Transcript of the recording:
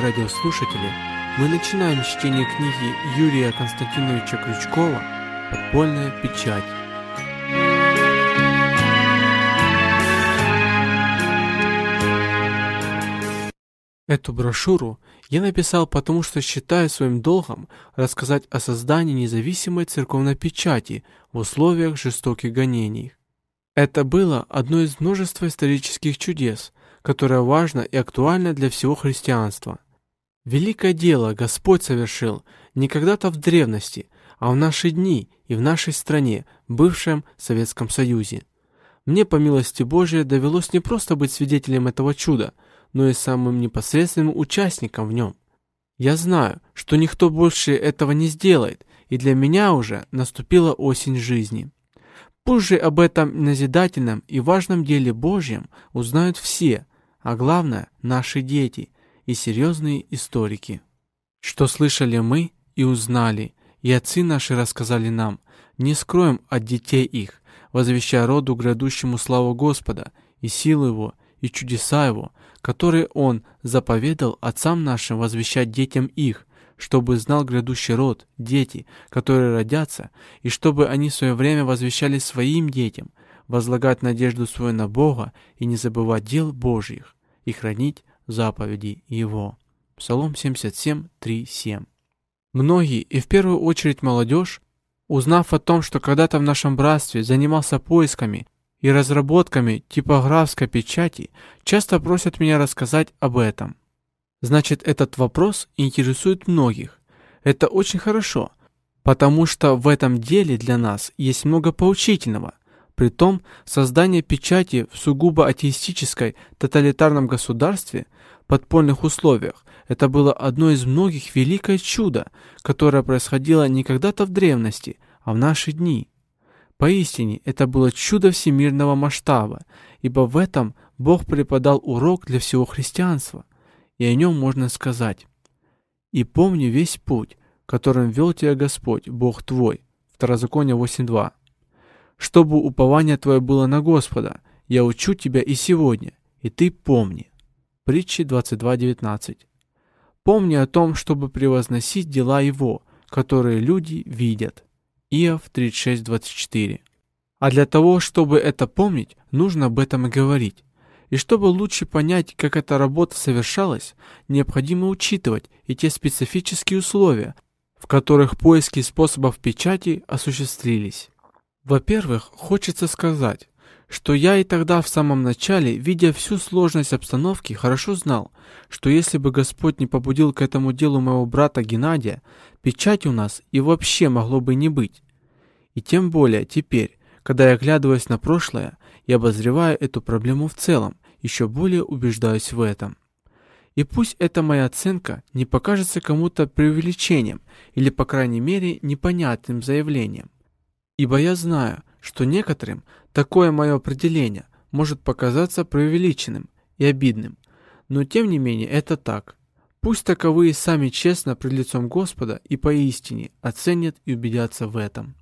Дорогие радиослушатели, мы начинаем чтение книги Юрия Константиновича Крючкова «Подпольная печать». Эту брошюру я написал потому, что считаю своим долгом рассказать о создании независимой церковной печати в условиях жестоких гонений. Это было одно из множества исторических чудес, которое важно и актуально для всего христианства. Великое дело Господь совершил не когда-то в древности, а в наши дни и в нашей стране, бывшем Советском Союзе. Мне, по милости Божией, довелось не просто быть свидетелем этого чуда, но и самым непосредственным участником в нем. Я знаю, что никто больше этого не сделает, и для меня уже наступила осень жизни. Позже об этом назидательном и важном деле Божьем узнают все, а главное – наши дети и серьезные историки. Что слышали мы и узнали, и отцы наши рассказали нам, не скроем от детей их, возвещая роду грядущему славу Господа и силу Его, и чудеса Его, которые Он заповедал отцам нашим возвещать детям их, чтобы знал грядущий род, дети, которые родятся, и чтобы они в свое время возвещали своим детям, возлагать надежду свою на Бога и не забывать дел Божьих, и хранить заповеди Его. Псалом 77, 3, 7. Многие, и в первую очередь молодежь, узнав о том, что когда-то в нашем братстве занимался поисками и разработками типографской печати, часто просят меня рассказать об этом. Значит, этот вопрос интересует многих. Это очень хорошо, потому что в этом деле для нас есть много поучительного. Притом, создание печати в сугубо атеистической тоталитарном государстве, подпольных условиях, это было одно из многих великое чудо, которое происходило не когда-то в древности, а в наши дни. Поистине, это было чудо всемирного масштаба, ибо в этом Бог преподал урок для всего христианства и о нем можно сказать. «И помни весь путь, которым вел тебя Господь, Бог твой». Второзаконие 8.2. «Чтобы упование твое было на Господа, я учу тебя и сегодня, и ты помни». Притчи 22.19. «Помни о том, чтобы превозносить дела Его, которые люди видят». Иов 36.24. А для того, чтобы это помнить, нужно об этом и говорить. И чтобы лучше понять, как эта работа совершалась, необходимо учитывать и те специфические условия, в которых поиски способов печати осуществились. Во-первых, хочется сказать, что я и тогда в самом начале, видя всю сложность обстановки, хорошо знал, что если бы Господь не побудил к этому делу моего брата Геннадия, печать у нас и вообще могло бы не быть. И тем более теперь, когда я оглядываюсь на прошлое и обозреваю эту проблему в целом, еще более убеждаюсь в этом. И пусть эта моя оценка не покажется кому-то преувеличением или, по крайней мере, непонятным заявлением. Ибо я знаю, что некоторым такое мое определение может показаться преувеличенным и обидным, но тем не менее это так. Пусть таковые сами честно пред лицом Господа и поистине оценят и убедятся в этом.